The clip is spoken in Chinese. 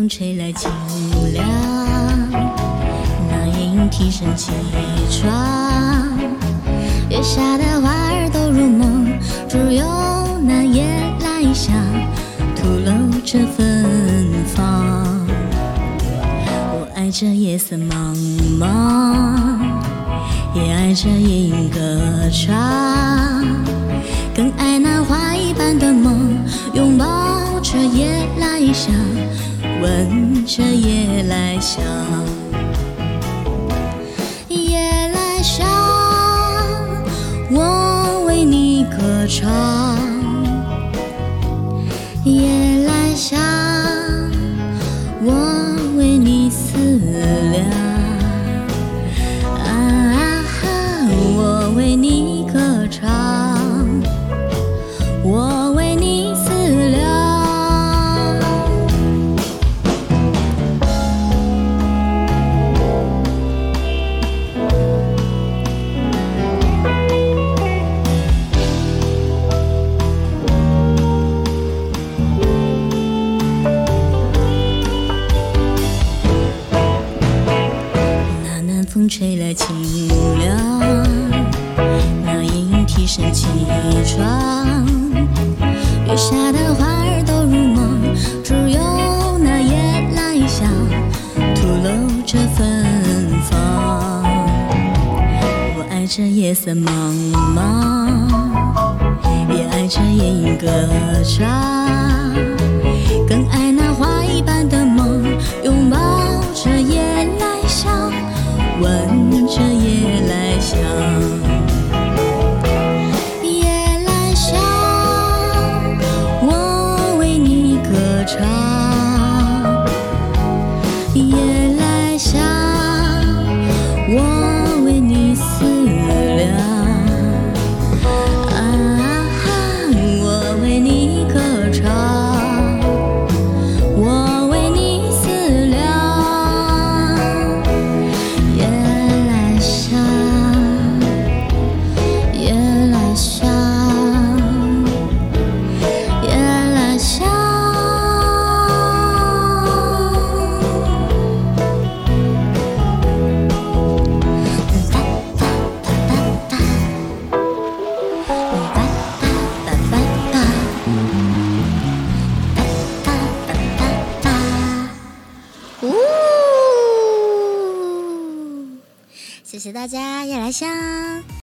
风吹来清凉，那莺啼声起床，月下的花儿都入梦，只有那夜来香吐露着芬芳。我爱这夜色茫茫，也爱这夜莺歌唱，更爱那花一般的梦，拥抱着夜来香，闻着夜来香。夜来香，我为你歌唱。夜来香，风吹来清凉，那莺啼声起床，月下的花儿都入梦，只有那夜来香吐露着芬芳。我爱这夜色茫茫，也爱这夜莺歌唱，闻着夜来香，夜来香，我为你歌唱。夜来香。我。呜！谢谢大家，夜来香。